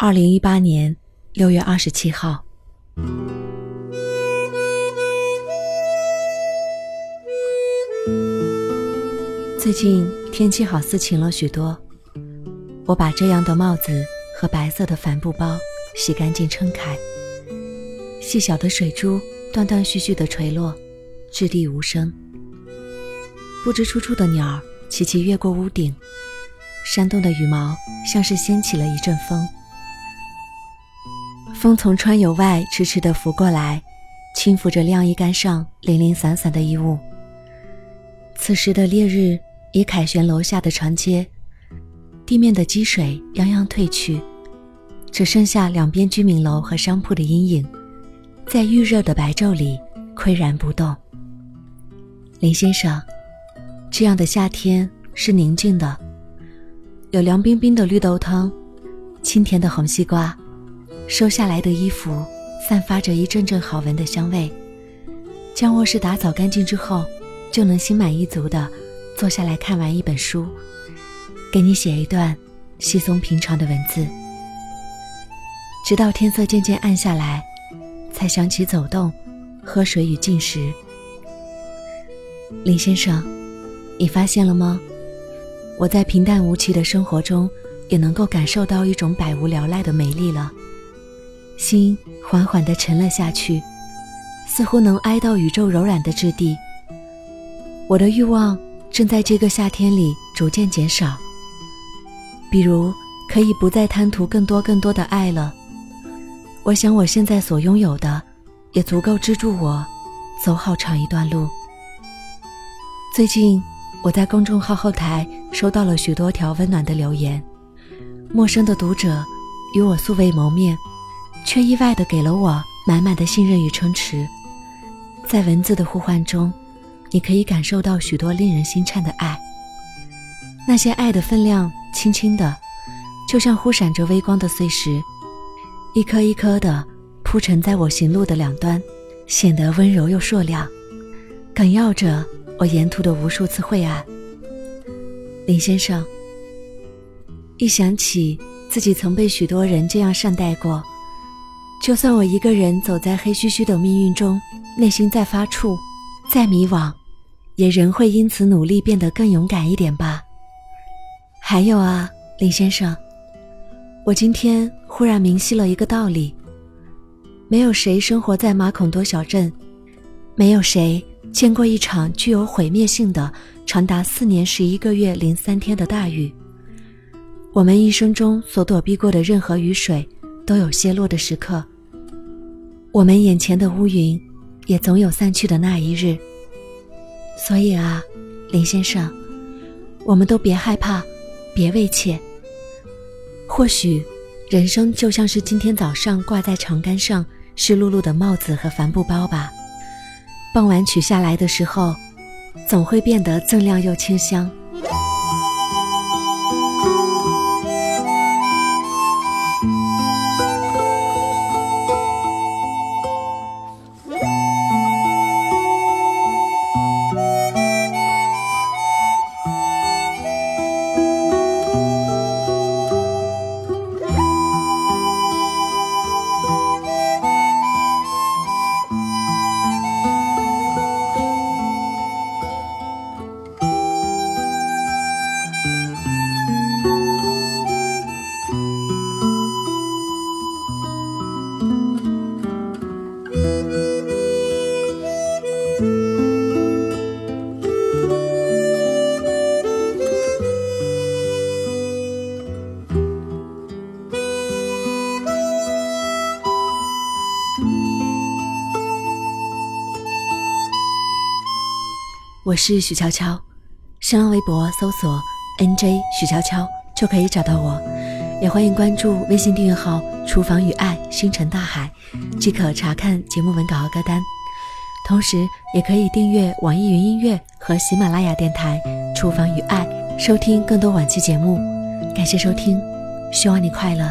二零一八年六月二十七号。最近天气好似晴了许多，我把这样的帽子和白色的帆布包洗干净撑开，细小的水珠断断续续的垂落，掷地无声。不知出处的鸟儿齐齐越过屋顶，扇动的羽毛像是掀起了一阵风。风从窗由外迟迟地拂过来，轻拂着晾衣杆上零零散散的衣物。此时的烈日已凯旋楼下的长街，地面的积水泱泱退去，只剩下两边居民楼和商铺的阴影，在预热的白昼里岿然不动。林先生，这样的夏天是宁静的，有凉冰冰的绿豆汤，清甜的红西瓜。收下来的衣服散发着一阵阵好闻的香味。将卧室打扫干净之后，就能心满意足地坐下来看完一本书，给你写一段稀松平常的文字。直到天色渐渐暗下来，才想起走动、喝水与进食。林先生，你发现了吗？我在平淡无奇的生活中，也能够感受到一种百无聊赖的美丽了。心缓缓地沉了下去，似乎能挨到宇宙柔软的质地。我的欲望正在这个夏天里逐渐减少，比如可以不再贪图更多更多的爱了。我想我现在所拥有的，也足够支柱我走好长一段路。最近我在公众号后台收到了许多条温暖的留言，陌生的读者与我素未谋面。却意外的给了我满满的信任与撑持，在文字的呼唤中，你可以感受到许多令人心颤的爱。那些爱的分量，轻轻的，就像忽闪着微光的碎石，一颗一颗的铺陈在我行路的两端，显得温柔又硕亮，梗耀着我沿途的无数次晦暗。林先生，一想起自己曾被许多人这样善待过。就算我一个人走在黑黢黢的命运中，内心再发怵、再迷惘，也仍会因此努力变得更勇敢一点吧。还有啊，林先生，我今天忽然明晰了一个道理：没有谁生活在马孔多小镇，没有谁见过一场具有毁灭性的、长达四年十一个月零三天的大雨。我们一生中所躲避过的任何雨水。都有泄落的时刻。我们眼前的乌云，也总有散去的那一日。所以啊，林先生，我们都别害怕，别畏怯。或许，人生就像是今天早上挂在长杆上湿漉漉的帽子和帆布包吧。傍晚取下来的时候，总会变得锃亮又清香。我是许悄悄，新浪微博搜索 “nj 许悄悄”就可以找到我，也欢迎关注微信订阅号“厨房与爱星辰大海”，即可查看节目文稿和歌单。同时，也可以订阅网易云音乐和喜马拉雅电台“厨房与爱”，收听更多往期节目。感谢收听，希望你快乐。